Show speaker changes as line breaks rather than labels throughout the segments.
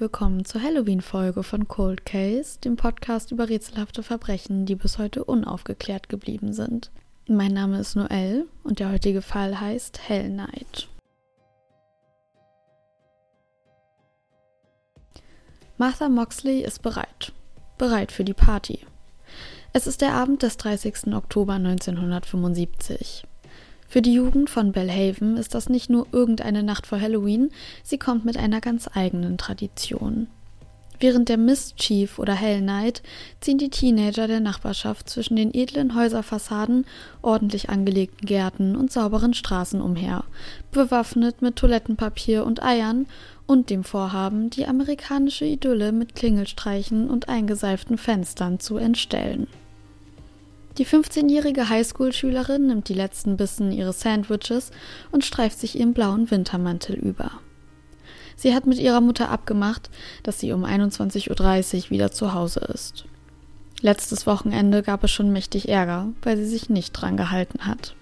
willkommen zur Halloween-Folge von Cold Case, dem Podcast über rätselhafte Verbrechen, die bis heute unaufgeklärt geblieben sind. Mein Name ist Noel und der heutige Fall heißt Hell Night. Martha Moxley ist bereit. Bereit für die Party. Es ist der Abend des 30. Oktober 1975. Für die Jugend von Bellhaven ist das nicht nur irgendeine Nacht vor Halloween, sie kommt mit einer ganz eigenen Tradition. Während der Mischief oder Hell Night ziehen die Teenager der Nachbarschaft zwischen den edlen Häuserfassaden, ordentlich angelegten Gärten und sauberen Straßen umher, bewaffnet mit Toilettenpapier und Eiern und dem Vorhaben, die amerikanische Idylle mit Klingelstreichen und eingeseiften Fenstern zu entstellen. Die 15-jährige Highschool-Schülerin nimmt die letzten Bissen ihres Sandwiches und streift sich ihren blauen Wintermantel über. Sie hat mit ihrer Mutter abgemacht, dass sie um 21.30 Uhr wieder zu Hause ist. Letztes Wochenende gab es schon mächtig Ärger, weil sie sich nicht dran gehalten hat.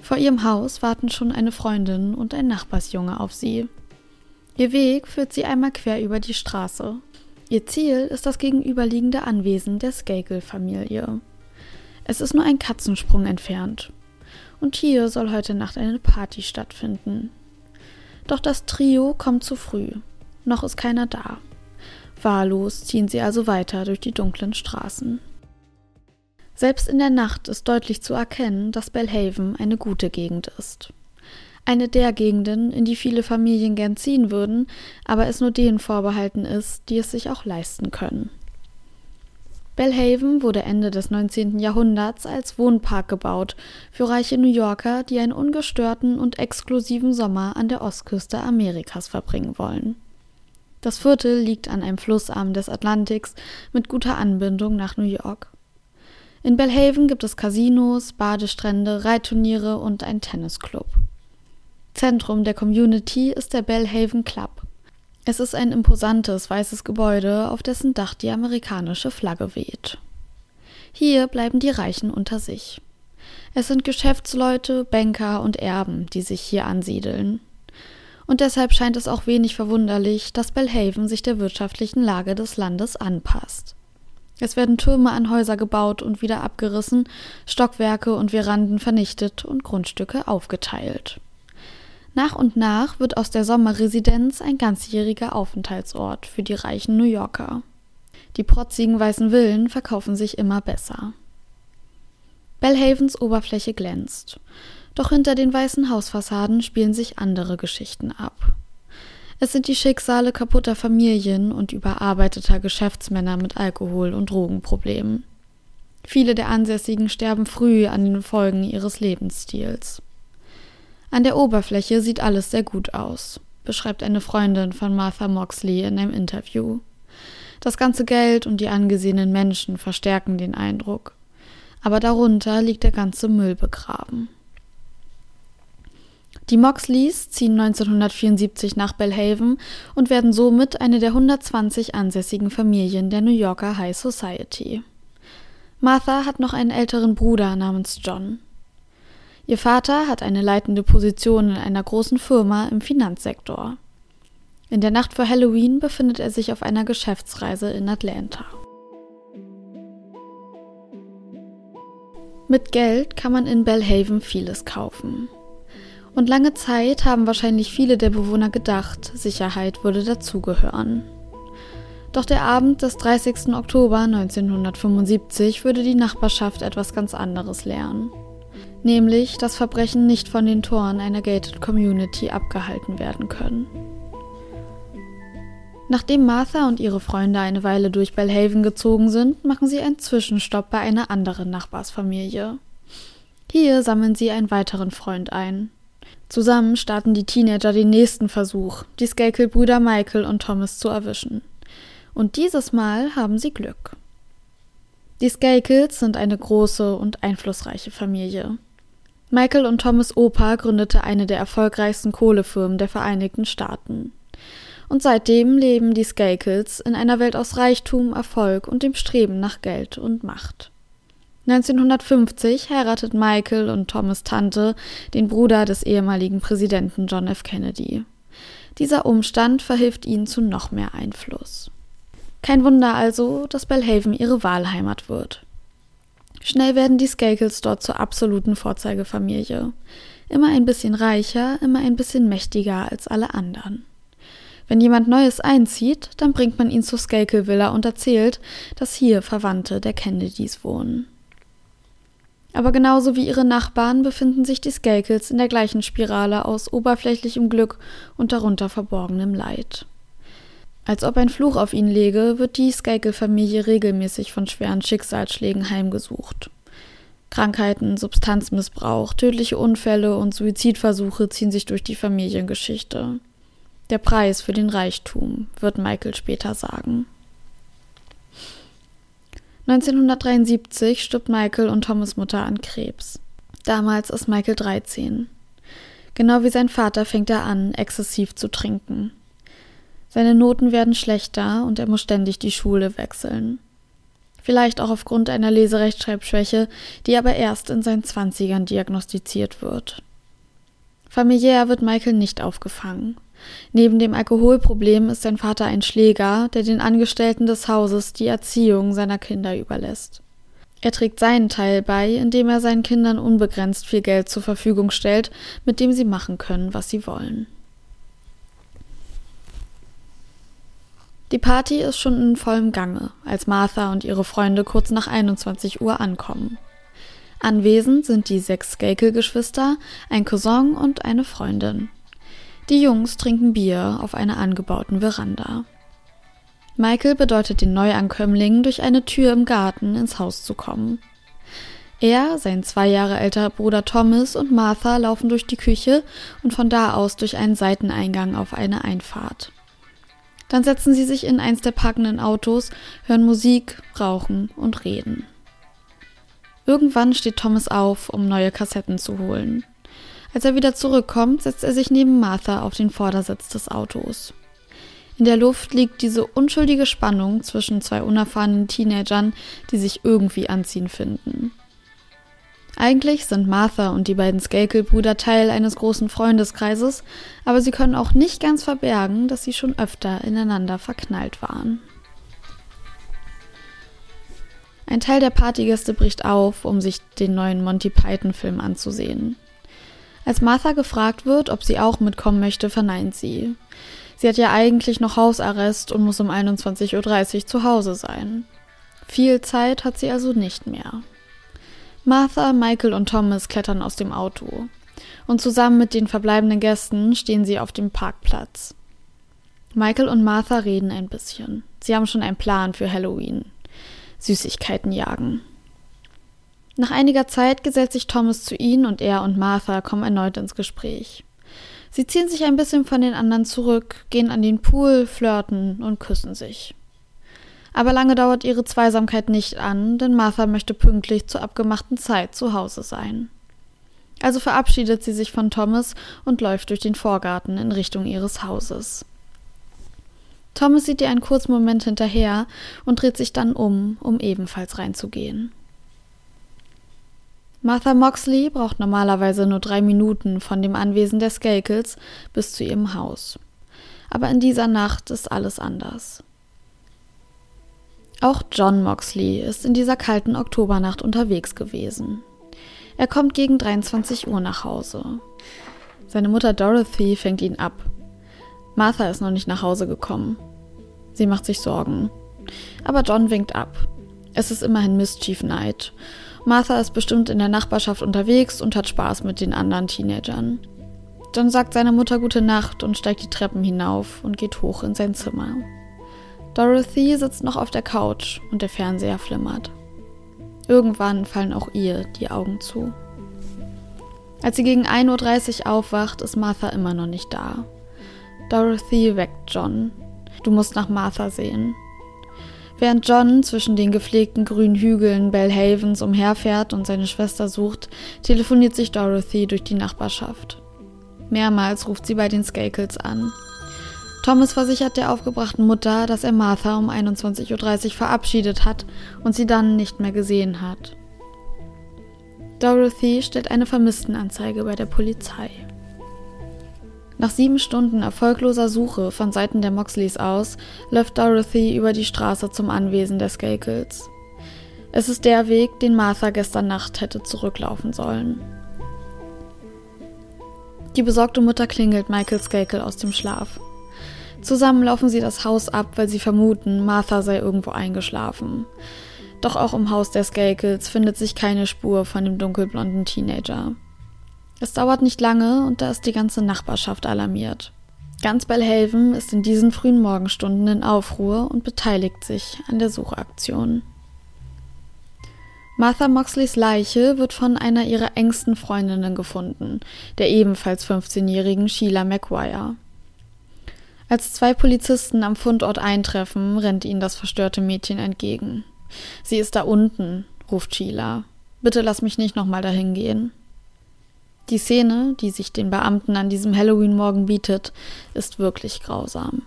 Vor ihrem Haus warten schon eine Freundin und ein Nachbarsjunge auf sie. Ihr Weg führt sie einmal quer über die Straße. Ihr Ziel ist das gegenüberliegende Anwesen der Skakel-Familie. Es ist nur ein Katzensprung entfernt. Und hier soll heute Nacht eine Party stattfinden. Doch das Trio kommt zu früh. Noch ist keiner da. Wahllos ziehen sie also weiter durch die dunklen Straßen. Selbst in der Nacht ist deutlich zu erkennen, dass Bellhaven eine gute Gegend ist. Eine der Gegenden, in die viele Familien gern ziehen würden, aber es nur denen vorbehalten ist, die es sich auch leisten können. Bellhaven wurde Ende des 19. Jahrhunderts als Wohnpark gebaut für reiche New Yorker, die einen ungestörten und exklusiven Sommer an der Ostküste Amerikas verbringen wollen. Das Viertel liegt an einem Flussarm des Atlantiks mit guter Anbindung nach New York. In Bellhaven gibt es Casinos, Badestrände, Reitturniere und einen Tennisclub. Zentrum der Community ist der Bellhaven Club. Es ist ein imposantes weißes Gebäude, auf dessen Dach die amerikanische Flagge weht. Hier bleiben die Reichen unter sich. Es sind Geschäftsleute, Banker und Erben, die sich hier ansiedeln. Und deshalb scheint es auch wenig verwunderlich, dass Bellhaven sich der wirtschaftlichen Lage des Landes anpasst. Es werden Türme an Häuser gebaut und wieder abgerissen, Stockwerke und Veranden vernichtet und Grundstücke aufgeteilt. Nach und nach wird aus der Sommerresidenz ein ganzjähriger Aufenthaltsort für die reichen New Yorker. Die protzigen weißen Villen verkaufen sich immer besser. Bellhavens Oberfläche glänzt, doch hinter den weißen Hausfassaden spielen sich andere Geschichten ab. Es sind die Schicksale kaputter Familien und überarbeiteter Geschäftsmänner mit Alkohol- und Drogenproblemen. Viele der Ansässigen sterben früh an den Folgen ihres Lebensstils. An der Oberfläche sieht alles sehr gut aus, beschreibt eine Freundin von Martha Moxley in einem Interview. Das ganze Geld und die angesehenen Menschen verstärken den Eindruck. Aber darunter liegt der ganze Müll begraben. Die Moxleys ziehen 1974 nach Bellhaven und werden somit eine der 120 ansässigen Familien der New Yorker High Society. Martha hat noch einen älteren Bruder namens John. Ihr Vater hat eine leitende Position in einer großen Firma im Finanzsektor. In der Nacht vor Halloween befindet er sich auf einer Geschäftsreise in Atlanta. Mit Geld kann man in Bellhaven vieles kaufen. Und lange Zeit haben wahrscheinlich viele der Bewohner gedacht, Sicherheit würde dazugehören. Doch der Abend des 30. Oktober 1975 würde die Nachbarschaft etwas ganz anderes lernen nämlich dass Verbrechen nicht von den Toren einer Gated Community abgehalten werden können. Nachdem Martha und ihre Freunde eine Weile durch Bellhaven gezogen sind, machen sie einen Zwischenstopp bei einer anderen Nachbarsfamilie. Hier sammeln sie einen weiteren Freund ein. Zusammen starten die Teenager den nächsten Versuch, die Skakel-Brüder Michael und Thomas zu erwischen. Und dieses Mal haben sie Glück. Die Skakels sind eine große und einflussreiche Familie. Michael und Thomas Opa gründete eine der erfolgreichsten Kohlefirmen der Vereinigten Staaten. Und seitdem leben die Skakels in einer Welt aus Reichtum, Erfolg und dem Streben nach Geld und Macht. 1950 heiratet Michael und Thomas Tante den Bruder des ehemaligen Präsidenten John F. Kennedy. Dieser Umstand verhilft ihnen zu noch mehr Einfluss. Kein Wunder also, dass Belhaven ihre Wahlheimat wird. Schnell werden die Skakels dort zur absoluten Vorzeigefamilie. Immer ein bisschen reicher, immer ein bisschen mächtiger als alle anderen. Wenn jemand Neues einzieht, dann bringt man ihn zur Skakel Villa und erzählt, dass hier Verwandte der Kennedys wohnen. Aber genauso wie ihre Nachbarn befinden sich die Skakels in der gleichen Spirale aus oberflächlichem Glück und darunter verborgenem Leid. Als ob ein Fluch auf ihn lege, wird die Skakel-Familie regelmäßig von schweren Schicksalsschlägen heimgesucht. Krankheiten, Substanzmissbrauch, tödliche Unfälle und Suizidversuche ziehen sich durch die Familiengeschichte. Der Preis für den Reichtum, wird Michael später sagen. 1973 stirbt Michael und Thomas Mutter an Krebs. Damals ist Michael 13. Genau wie sein Vater fängt er an, exzessiv zu trinken. Seine Noten werden schlechter und er muss ständig die Schule wechseln. Vielleicht auch aufgrund einer Leserechtschreibschwäche, die aber erst in seinen Zwanzigern diagnostiziert wird. Familiär wird Michael nicht aufgefangen. Neben dem Alkoholproblem ist sein Vater ein Schläger, der den Angestellten des Hauses die Erziehung seiner Kinder überlässt. Er trägt seinen Teil bei, indem er seinen Kindern unbegrenzt viel Geld zur Verfügung stellt, mit dem sie machen können, was sie wollen. Die Party ist schon in vollem Gange, als Martha und ihre Freunde kurz nach 21 Uhr ankommen. Anwesend sind die sechs Skakel-Geschwister, ein Cousin und eine Freundin. Die Jungs trinken Bier auf einer angebauten Veranda. Michael bedeutet den Neuankömmlingen, durch eine Tür im Garten ins Haus zu kommen. Er, sein zwei Jahre älterer Bruder Thomas und Martha laufen durch die Küche und von da aus durch einen Seiteneingang auf eine Einfahrt. Dann setzen sie sich in eins der packenden Autos, hören Musik, rauchen und reden. Irgendwann steht Thomas auf, um neue Kassetten zu holen. Als er wieder zurückkommt, setzt er sich neben Martha auf den Vordersitz des Autos. In der Luft liegt diese unschuldige Spannung zwischen zwei unerfahrenen Teenagern, die sich irgendwie anziehen finden. Eigentlich sind Martha und die beiden Skakel-Brüder Teil eines großen Freundeskreises, aber sie können auch nicht ganz verbergen, dass sie schon öfter ineinander verknallt waren. Ein Teil der Partygäste bricht auf, um sich den neuen Monty Python-Film anzusehen. Als Martha gefragt wird, ob sie auch mitkommen möchte, verneint sie. Sie hat ja eigentlich noch Hausarrest und muss um 21.30 Uhr zu Hause sein. Viel Zeit hat sie also nicht mehr. Martha, Michael und Thomas klettern aus dem Auto. Und zusammen mit den verbleibenden Gästen stehen sie auf dem Parkplatz. Michael und Martha reden ein bisschen. Sie haben schon einen Plan für Halloween. Süßigkeiten jagen. Nach einiger Zeit gesellt sich Thomas zu ihnen und er und Martha kommen erneut ins Gespräch. Sie ziehen sich ein bisschen von den anderen zurück, gehen an den Pool, flirten und küssen sich. Aber lange dauert ihre Zweisamkeit nicht an, denn Martha möchte pünktlich zur abgemachten Zeit zu Hause sein. Also verabschiedet sie sich von Thomas und läuft durch den Vorgarten in Richtung ihres Hauses. Thomas sieht ihr einen kurzen Moment hinterher und dreht sich dann um, um ebenfalls reinzugehen. Martha Moxley braucht normalerweise nur drei Minuten von dem Anwesen der Skakels bis zu ihrem Haus. Aber in dieser Nacht ist alles anders. Auch John Moxley ist in dieser kalten Oktobernacht unterwegs gewesen. Er kommt gegen 23 Uhr nach Hause. Seine Mutter Dorothy fängt ihn ab. Martha ist noch nicht nach Hause gekommen. Sie macht sich Sorgen. Aber John winkt ab. Es ist immerhin Mischief Night Martha ist bestimmt in der Nachbarschaft unterwegs und hat Spaß mit den anderen Teenagern. Dann sagt seine Mutter gute Nacht und steigt die Treppen hinauf und geht hoch in sein Zimmer. Dorothy sitzt noch auf der Couch und der Fernseher flimmert. Irgendwann fallen auch ihr die Augen zu. Als sie gegen 1.30 Uhr aufwacht, ist Martha immer noch nicht da. Dorothy weckt John. Du musst nach Martha sehen. Während John zwischen den gepflegten grünen Hügeln Belhavens umherfährt und seine Schwester sucht, telefoniert sich Dorothy durch die Nachbarschaft. Mehrmals ruft sie bei den Skakels an. Thomas versichert der aufgebrachten Mutter, dass er Martha um 21.30 Uhr verabschiedet hat und sie dann nicht mehr gesehen hat. Dorothy stellt eine Vermisstenanzeige bei der Polizei. Nach sieben Stunden erfolgloser Suche von Seiten der Moxleys aus läuft Dorothy über die Straße zum Anwesen der Skakels. Es ist der Weg, den Martha gestern Nacht hätte zurücklaufen sollen. Die besorgte Mutter klingelt Michael Skakel aus dem Schlaf. Zusammen laufen sie das Haus ab, weil sie vermuten, Martha sei irgendwo eingeschlafen. Doch auch im Haus der Skakels findet sich keine Spur von dem dunkelblonden Teenager. Es dauert nicht lange und da ist die ganze Nachbarschaft alarmiert. Ganz Bellhaven ist in diesen frühen Morgenstunden in Aufruhr und beteiligt sich an der Suchaktion. Martha Moxleys Leiche wird von einer ihrer engsten Freundinnen gefunden, der ebenfalls 15-jährigen Sheila McGuire. Als zwei Polizisten am Fundort eintreffen, rennt ihnen das verstörte Mädchen entgegen. Sie ist da unten, ruft Sheila. Bitte lass mich nicht nochmal dahin gehen. Die Szene, die sich den Beamten an diesem Halloween-Morgen bietet, ist wirklich grausam.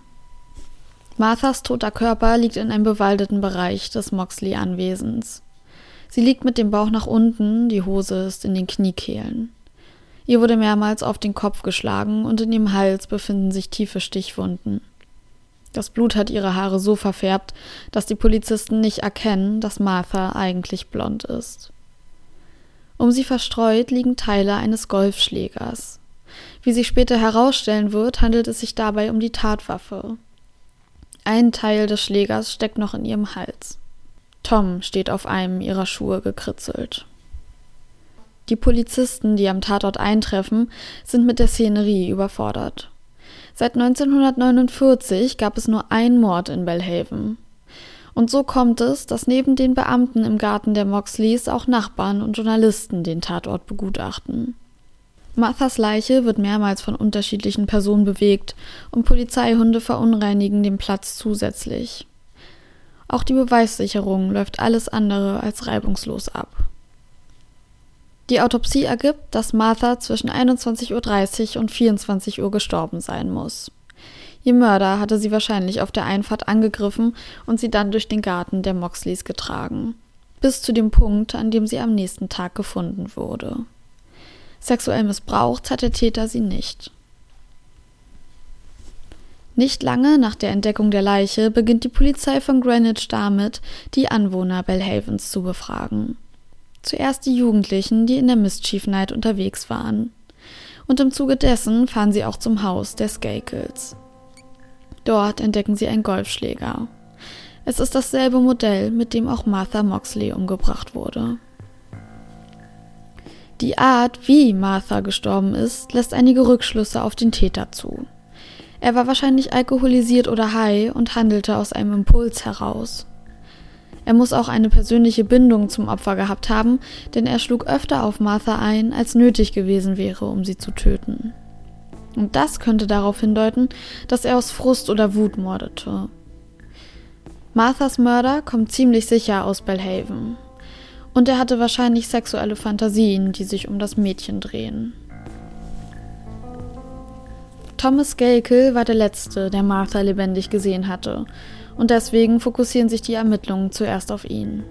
Marthas toter Körper liegt in einem bewaldeten Bereich des Moxley-Anwesens. Sie liegt mit dem Bauch nach unten, die Hose ist in den Kniekehlen. Ihr wurde mehrmals auf den Kopf geschlagen und in ihrem Hals befinden sich tiefe Stichwunden. Das Blut hat ihre Haare so verfärbt, dass die Polizisten nicht erkennen, dass Martha eigentlich blond ist. Um sie verstreut liegen Teile eines Golfschlägers. Wie sich später herausstellen wird, handelt es sich dabei um die Tatwaffe. Ein Teil des Schlägers steckt noch in ihrem Hals. Tom steht auf einem ihrer Schuhe gekritzelt. Die Polizisten, die am Tatort eintreffen, sind mit der Szenerie überfordert. Seit 1949 gab es nur einen Mord in Bellhaven. Und so kommt es, dass neben den Beamten im Garten der Moxleys auch Nachbarn und Journalisten den Tatort begutachten. Marthas Leiche wird mehrmals von unterschiedlichen Personen bewegt und Polizeihunde verunreinigen den Platz zusätzlich. Auch die Beweissicherung läuft alles andere als reibungslos ab. Die Autopsie ergibt, dass Martha zwischen 21.30 Uhr und 24 Uhr gestorben sein muss. Ihr Mörder hatte sie wahrscheinlich auf der Einfahrt angegriffen und sie dann durch den Garten der Moxleys getragen. Bis zu dem Punkt, an dem sie am nächsten Tag gefunden wurde. Sexuell missbraucht hat der Täter sie nicht. Nicht lange nach der Entdeckung der Leiche beginnt die Polizei von Greenwich damit, die Anwohner Bellhavens zu befragen. Zuerst die Jugendlichen, die in der Mischief Night unterwegs waren. Und im Zuge dessen fahren sie auch zum Haus der Skakels. Dort entdecken sie einen Golfschläger. Es ist dasselbe Modell, mit dem auch Martha Moxley umgebracht wurde. Die Art, wie Martha gestorben ist, lässt einige Rückschlüsse auf den Täter zu. Er war wahrscheinlich alkoholisiert oder high und handelte aus einem Impuls heraus. Er muss auch eine persönliche Bindung zum Opfer gehabt haben, denn er schlug öfter auf Martha ein, als nötig gewesen wäre, um sie zu töten. Und das könnte darauf hindeuten, dass er aus Frust oder Wut mordete. Marthas Mörder kommt ziemlich sicher aus Bellhaven. Und er hatte wahrscheinlich sexuelle Fantasien, die sich um das Mädchen drehen. Thomas Gakel war der Letzte, der Martha lebendig gesehen hatte, und deswegen fokussieren sich die Ermittlungen zuerst auf ihn.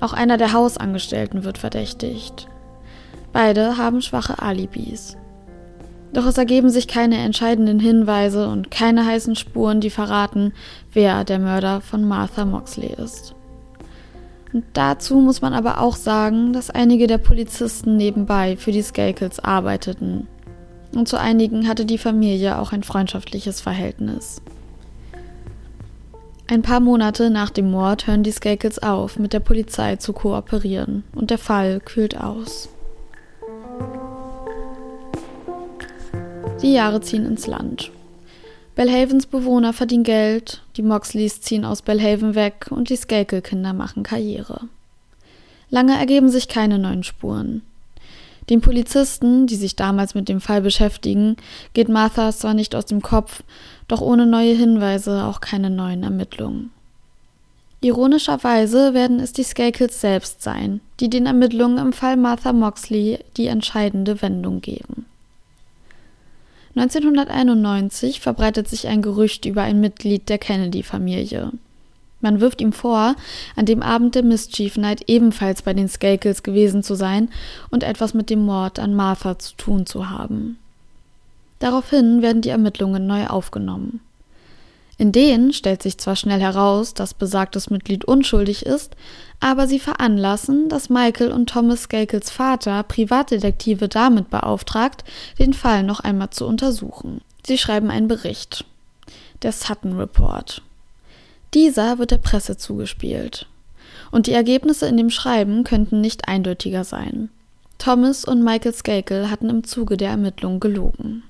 Auch einer der Hausangestellten wird verdächtigt. Beide haben schwache Alibis. Doch es ergeben sich keine entscheidenden Hinweise und keine heißen Spuren, die verraten, wer der Mörder von Martha Moxley ist. Und dazu muss man aber auch sagen, dass einige der Polizisten nebenbei für die Skakels arbeiteten und zu einigen hatte die Familie auch ein freundschaftliches Verhältnis. Ein paar Monate nach dem Mord hören die Skakels auf, mit der Polizei zu kooperieren und der Fall kühlt aus. Die Jahre ziehen ins Land. Bellhavens Bewohner verdienen Geld, die Moxleys ziehen aus Bellhaven weg und die Skakel-Kinder machen Karriere. Lange ergeben sich keine neuen Spuren. Den Polizisten, die sich damals mit dem Fall beschäftigen, geht Martha zwar nicht aus dem Kopf, doch ohne neue Hinweise auch keine neuen Ermittlungen. Ironischerweise werden es die Skakels selbst sein, die den Ermittlungen im Fall Martha Moxley die entscheidende Wendung geben. 1991 verbreitet sich ein Gerücht über ein Mitglied der Kennedy-Familie. Man wirft ihm vor, an dem Abend der Mischief Night ebenfalls bei den Skakels gewesen zu sein und etwas mit dem Mord an Martha zu tun zu haben. Daraufhin werden die Ermittlungen neu aufgenommen. In denen stellt sich zwar schnell heraus, dass besagtes Mitglied unschuldig ist, aber sie veranlassen, dass Michael und Thomas Skakels Vater Privatdetektive damit beauftragt, den Fall noch einmal zu untersuchen. Sie schreiben einen Bericht. Der Sutton Report. Dieser wird der Presse zugespielt. Und die Ergebnisse in dem Schreiben könnten nicht eindeutiger sein. Thomas und Michael Skakel hatten im Zuge der Ermittlungen gelogen.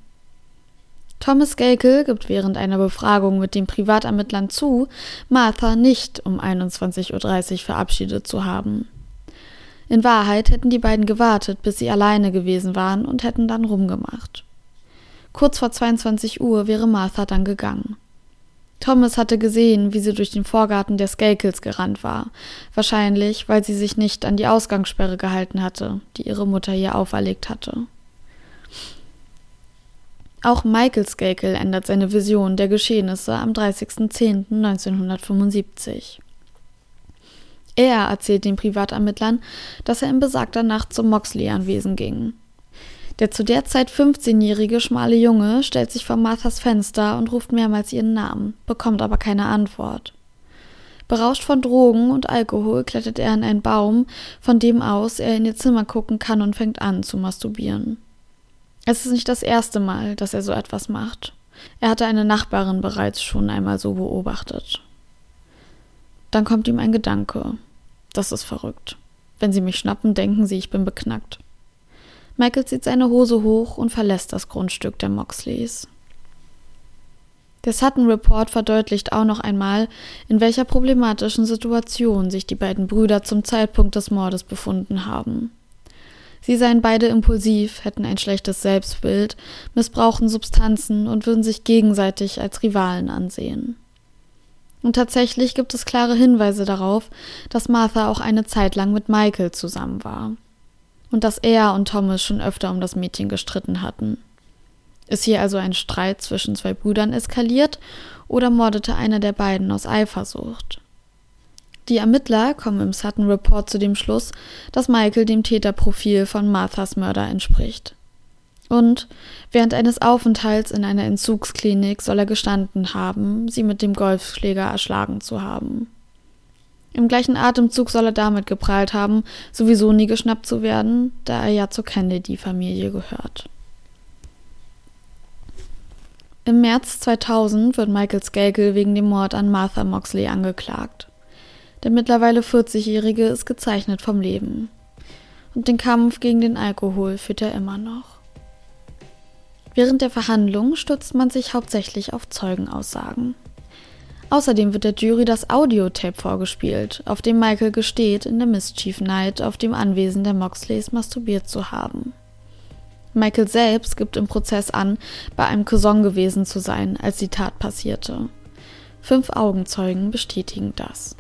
Thomas Gakel gibt während einer Befragung mit den Privatermittlern zu, Martha nicht um 21.30 Uhr verabschiedet zu haben. In Wahrheit hätten die beiden gewartet, bis sie alleine gewesen waren und hätten dann rumgemacht. Kurz vor 22 Uhr wäre Martha dann gegangen. Thomas hatte gesehen, wie sie durch den Vorgarten der Skakels gerannt war, wahrscheinlich, weil sie sich nicht an die Ausgangssperre gehalten hatte, die ihre Mutter ihr auferlegt hatte. Auch Michael Skakel ändert seine Vision der Geschehnisse am 30.10.1975. Er erzählt den Privatermittlern, dass er in besagter Nacht zum Moxley-Anwesen ging. Der zu der Zeit 15-jährige schmale Junge stellt sich vor Marthas Fenster und ruft mehrmals ihren Namen, bekommt aber keine Antwort. Berauscht von Drogen und Alkohol klettert er an einen Baum, von dem aus er in ihr Zimmer gucken kann und fängt an zu masturbieren. Es ist nicht das erste Mal, dass er so etwas macht. Er hatte eine Nachbarin bereits schon einmal so beobachtet. Dann kommt ihm ein Gedanke. Das ist verrückt. Wenn sie mich schnappen, denken sie, ich bin beknackt. Michael zieht seine Hose hoch und verlässt das Grundstück der Moxleys. Der Sutton Report verdeutlicht auch noch einmal, in welcher problematischen Situation sich die beiden Brüder zum Zeitpunkt des Mordes befunden haben. Sie seien beide impulsiv, hätten ein schlechtes Selbstbild, missbrauchten Substanzen und würden sich gegenseitig als Rivalen ansehen. Und tatsächlich gibt es klare Hinweise darauf, dass Martha auch eine Zeit lang mit Michael zusammen war. Und dass er und Thomas schon öfter um das Mädchen gestritten hatten. Ist hier also ein Streit zwischen zwei Brüdern eskaliert oder mordete einer der beiden aus Eifersucht? Die Ermittler kommen im Sutton Report zu dem Schluss, dass Michael dem Täterprofil von Marthas Mörder entspricht. Und während eines Aufenthalts in einer Entzugsklinik soll er gestanden haben, sie mit dem Golfschläger erschlagen zu haben. Im gleichen Atemzug soll er damit geprahlt haben, sowieso nie geschnappt zu werden, da er ja zur Kennedy-Familie gehört. Im März 2000 wird Michael Skakel wegen dem Mord an Martha Moxley angeklagt. Der mittlerweile 40-Jährige ist gezeichnet vom Leben. Und den Kampf gegen den Alkohol führt er immer noch. Während der Verhandlung stützt man sich hauptsächlich auf Zeugenaussagen. Außerdem wird der Jury das Audiotape vorgespielt, auf dem Michael gesteht, in der Mischief Night auf dem Anwesen der Moxleys masturbiert zu haben. Michael selbst gibt im Prozess an, bei einem Cousin gewesen zu sein, als die Tat passierte. Fünf Augenzeugen bestätigen das.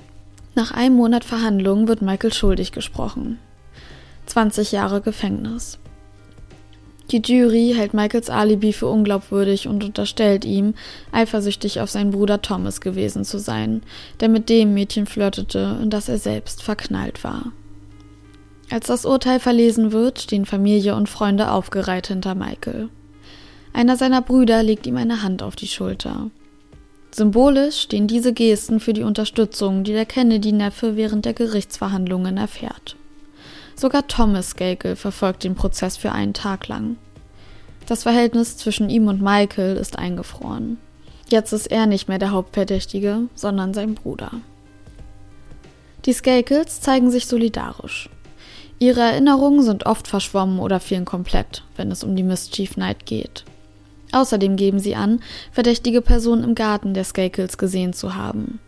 Nach einem Monat Verhandlungen wird Michael schuldig gesprochen. 20 Jahre Gefängnis. Die Jury hält Michaels Alibi für unglaubwürdig und unterstellt ihm, eifersüchtig auf seinen Bruder Thomas gewesen zu sein, der mit dem Mädchen flirtete, in das er selbst verknallt war. Als das Urteil verlesen wird, stehen Familie und Freunde aufgereiht hinter Michael. Einer seiner Brüder legt ihm eine Hand auf die Schulter. Symbolisch stehen diese Gesten für die Unterstützung, die der Kennedy-Neffe während der Gerichtsverhandlungen erfährt. Sogar Thomas Gakel verfolgt den Prozess für einen Tag lang. Das Verhältnis zwischen ihm und Michael ist eingefroren. Jetzt ist er nicht mehr der Hauptverdächtige, sondern sein Bruder. Die Skakels zeigen sich solidarisch. Ihre Erinnerungen sind oft verschwommen oder fehlen komplett, wenn es um die Mischief Night geht. Außerdem geben sie an, verdächtige Personen im Garten der Skakels gesehen zu haben.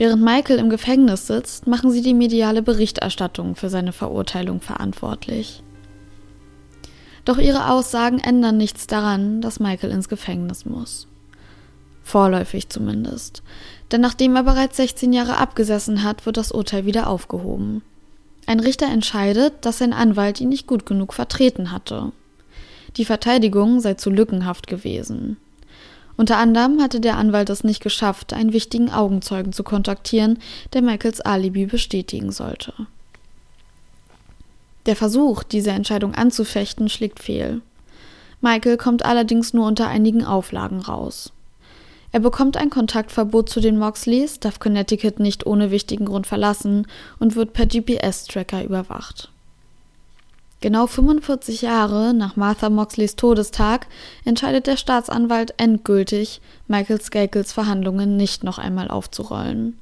Während Michael im Gefängnis sitzt, machen sie die mediale Berichterstattung für seine Verurteilung verantwortlich. Doch ihre Aussagen ändern nichts daran, dass Michael ins Gefängnis muss. Vorläufig zumindest. Denn nachdem er bereits 16 Jahre abgesessen hat, wird das Urteil wieder aufgehoben. Ein Richter entscheidet, dass sein Anwalt ihn nicht gut genug vertreten hatte die Verteidigung sei zu lückenhaft gewesen. Unter anderem hatte der Anwalt es nicht geschafft, einen wichtigen Augenzeugen zu kontaktieren, der Michaels Alibi bestätigen sollte. Der Versuch, diese Entscheidung anzufechten, schlägt fehl. Michael kommt allerdings nur unter einigen Auflagen raus. Er bekommt ein Kontaktverbot zu den Moxleys, darf Connecticut nicht ohne wichtigen Grund verlassen und wird per GPS-Tracker überwacht. Genau 45 Jahre nach Martha Moxleys Todestag entscheidet der Staatsanwalt endgültig, Michael Skakels Verhandlungen nicht noch einmal aufzurollen.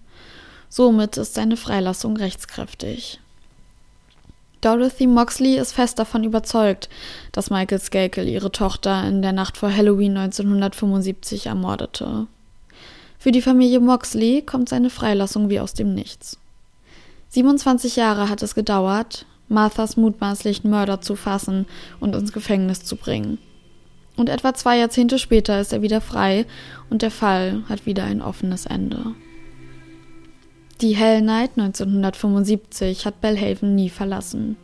Somit ist seine Freilassung rechtskräftig. Dorothy Moxley ist fest davon überzeugt, dass Michael Skakel ihre Tochter in der Nacht vor Halloween 1975 ermordete. Für die Familie Moxley kommt seine Freilassung wie aus dem Nichts. 27 Jahre hat es gedauert, Marthas mutmaßlichen Mörder zu fassen und ins Gefängnis zu bringen. Und etwa zwei Jahrzehnte später ist er wieder frei und der Fall hat wieder ein offenes Ende. Die Hell Night 1975 hat Bellhaven nie verlassen.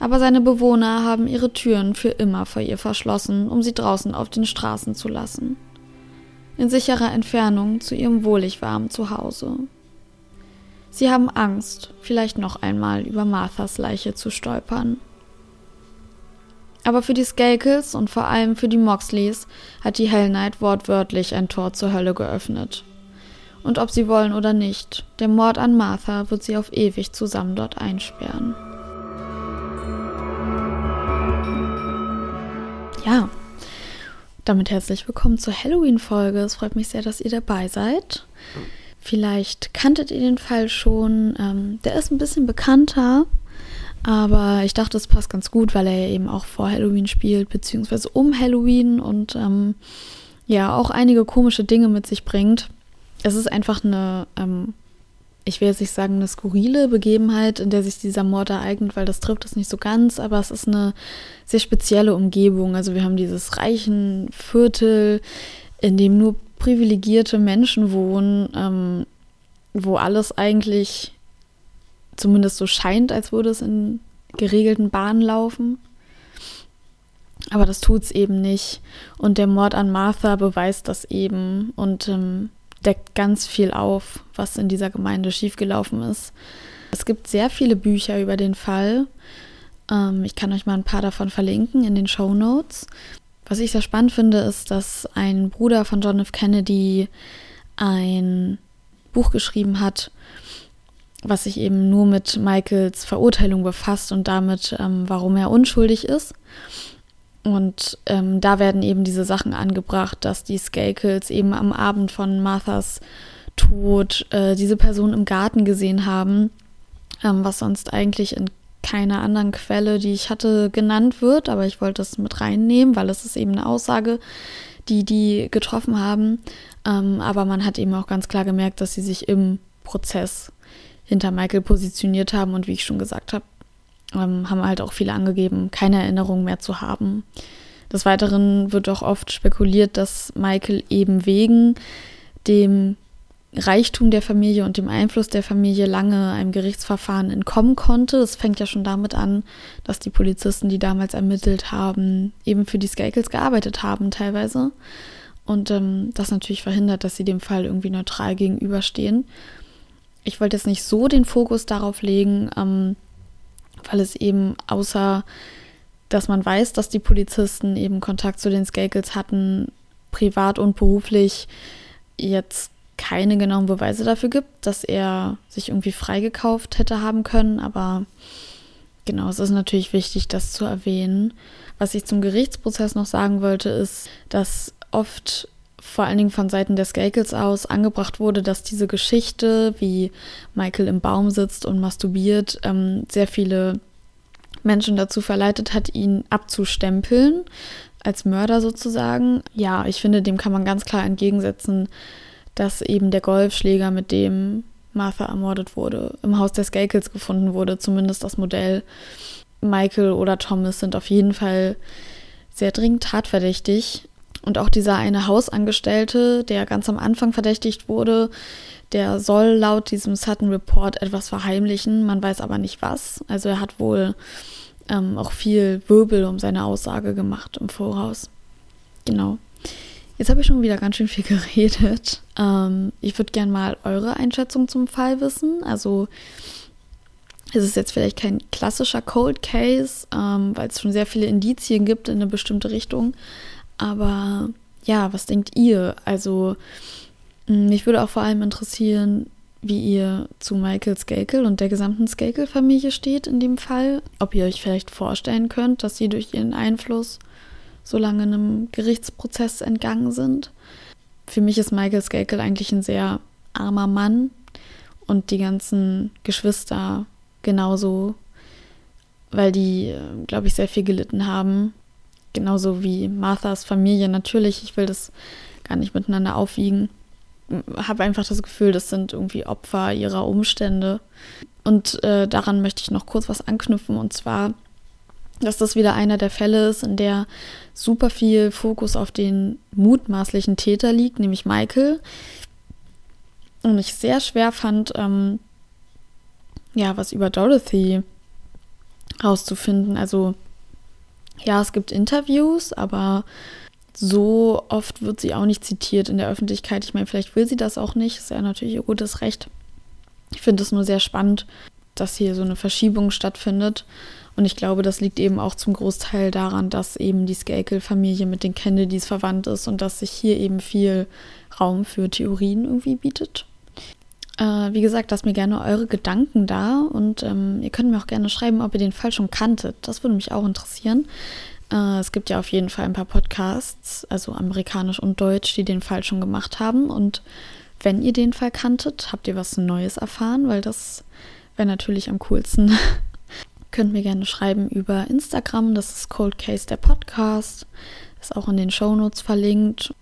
Aber seine Bewohner haben ihre Türen für immer vor ihr verschlossen, um sie draußen auf den Straßen zu lassen. In sicherer Entfernung zu ihrem wohlig warmen Zuhause. Sie haben Angst, vielleicht noch einmal über Marthas Leiche zu stolpern. Aber für die Skakels und vor allem für die Moxleys hat die Hell Night wortwörtlich ein Tor zur Hölle geöffnet. Und ob sie wollen oder nicht, der Mord an Martha wird sie auf ewig zusammen dort einsperren. Ja, damit herzlich willkommen zur Halloween-Folge. Es freut mich sehr, dass ihr dabei seid. Vielleicht kanntet ihr den Fall schon. Ähm, der ist ein bisschen bekannter, aber ich dachte, es passt ganz gut, weil er ja eben auch vor Halloween spielt, beziehungsweise um Halloween und ähm, ja auch einige komische Dinge mit sich bringt es ist einfach eine, ähm, ich will jetzt nicht sagen, eine skurrile Begebenheit, in der sich dieser Mord ereignet, weil das trifft es nicht so ganz, aber es ist eine sehr spezielle Umgebung. Also wir haben dieses reichen Viertel, in dem nur privilegierte Menschen wohnen, ähm, wo alles eigentlich zumindest so scheint, als würde es in geregelten Bahnen laufen. Aber das tut es eben nicht. Und der Mord an Martha beweist das eben. Und ähm, deckt ganz viel auf, was in dieser Gemeinde schiefgelaufen ist. Es gibt sehr viele Bücher über den Fall. Ähm, ich kann euch mal ein paar davon verlinken in den Show Notes. Was ich sehr spannend finde, ist, dass ein Bruder von John F. Kennedy ein Buch geschrieben hat, was sich eben nur mit Michaels Verurteilung befasst und damit, ähm, warum er unschuldig ist. Und ähm, da werden eben diese Sachen angebracht, dass die Skakels eben am Abend von Marthas Tod äh, diese Person im Garten gesehen haben, ähm, was sonst eigentlich in keiner anderen Quelle, die ich hatte, genannt wird. Aber ich wollte es mit reinnehmen, weil es ist eben eine Aussage, die die getroffen haben. Ähm, aber man hat eben auch ganz klar gemerkt, dass sie sich im Prozess hinter Michael positioniert haben und wie ich schon gesagt habe, ähm, haben halt auch viele angegeben, keine Erinnerung mehr zu haben. Des Weiteren wird auch oft spekuliert, dass Michael eben wegen dem Reichtum der Familie und dem Einfluss der Familie lange einem Gerichtsverfahren entkommen konnte. Das fängt ja schon damit an, dass die Polizisten, die damals ermittelt haben, eben für die Skakels gearbeitet haben teilweise. Und ähm, das natürlich verhindert, dass sie dem Fall irgendwie neutral gegenüberstehen. Ich wollte jetzt nicht so den Fokus darauf legen, ähm, weil es eben außer, dass man weiß, dass die Polizisten eben Kontakt zu den Skakels hatten, privat und beruflich, jetzt keine genauen Beweise dafür gibt, dass er sich irgendwie freigekauft hätte haben können, aber genau, es ist natürlich wichtig, das zu erwähnen. Was ich zum Gerichtsprozess noch sagen wollte, ist, dass oft vor allen Dingen von Seiten der Skakels aus angebracht wurde, dass diese Geschichte, wie Michael im Baum sitzt und masturbiert, ähm, sehr viele Menschen dazu verleitet hat, ihn abzustempeln, als Mörder sozusagen. Ja, ich finde, dem kann man ganz klar entgegensetzen, dass eben der Golfschläger, mit dem Martha ermordet wurde, im Haus der Skakels gefunden wurde, zumindest das Modell. Michael oder Thomas sind auf jeden Fall sehr dringend tatverdächtig. Und auch dieser eine Hausangestellte, der ganz am Anfang verdächtigt wurde, der soll laut diesem Sutton Report etwas verheimlichen. Man weiß aber nicht was. Also er hat wohl ähm, auch viel Wirbel um seine Aussage gemacht im Voraus. Genau. Jetzt habe ich schon wieder ganz schön viel geredet. Ähm, ich würde gerne mal eure Einschätzung zum Fall wissen. Also Es ist jetzt vielleicht kein klassischer Cold Case, ähm, weil es schon sehr viele Indizien gibt in eine bestimmte Richtung. Aber ja, was denkt ihr? Also, hm, mich würde auch vor allem interessieren, wie ihr zu Michael Skakel und der gesamten Skakel-Familie steht in dem Fall. Ob ihr euch vielleicht vorstellen könnt, dass sie durch ihren Einfluss so lange einem Gerichtsprozess entgangen sind. Für mich ist Michael Skakel eigentlich ein sehr armer Mann und die ganzen Geschwister genauso, weil die, glaube ich, sehr viel gelitten haben. Genauso wie Marthas Familie natürlich. Ich will das gar nicht miteinander aufwiegen habe einfach das Gefühl, das sind irgendwie Opfer ihrer Umstände. Und äh, daran möchte ich noch kurz was anknüpfen. Und zwar, dass das wieder einer der Fälle ist, in der super viel Fokus auf den mutmaßlichen Täter liegt, nämlich Michael. Und ich sehr schwer fand, ähm, ja, was über Dorothy rauszufinden. Also, ja, es gibt Interviews, aber so oft wird sie auch nicht zitiert in der Öffentlichkeit. Ich meine, vielleicht will sie das auch nicht, ist ja natürlich ihr gutes Recht. Ich finde es nur sehr spannend, dass hier so eine Verschiebung stattfindet. Und ich glaube, das liegt eben auch zum Großteil daran, dass eben die Skakel-Familie mit den Kennedys verwandt ist und dass sich hier eben viel Raum für Theorien irgendwie bietet. Äh, wie gesagt, lasst mir gerne eure Gedanken da und ähm, ihr könnt mir auch gerne schreiben, ob ihr den Fall schon kanntet. Das würde mich auch interessieren. Äh, es gibt ja auf jeden Fall ein paar Podcasts, also amerikanisch und deutsch, die den Fall schon gemacht haben. Und wenn ihr den Fall kanntet, habt ihr was Neues erfahren, weil das wäre natürlich am coolsten. Könnt mir gerne schreiben über Instagram, das ist Cold Case der Podcast, ist auch in den Show Notes verlinkt.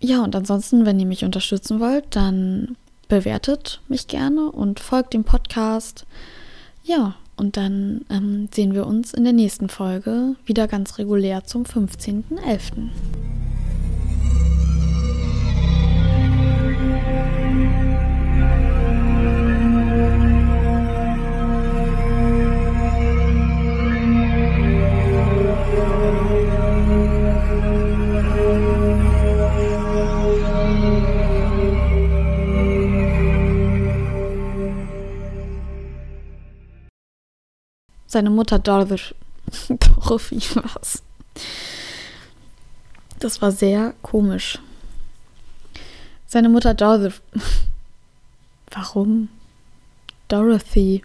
Ja, und ansonsten, wenn ihr mich unterstützen wollt, dann bewertet mich gerne und folgt dem Podcast. Ja, und dann ähm, sehen wir uns in der nächsten Folge wieder ganz regulär zum 15.11. seine Mutter Dorothy, Dorothy was. Das war sehr komisch. Seine Mutter Dorothy. Warum? Dorothy.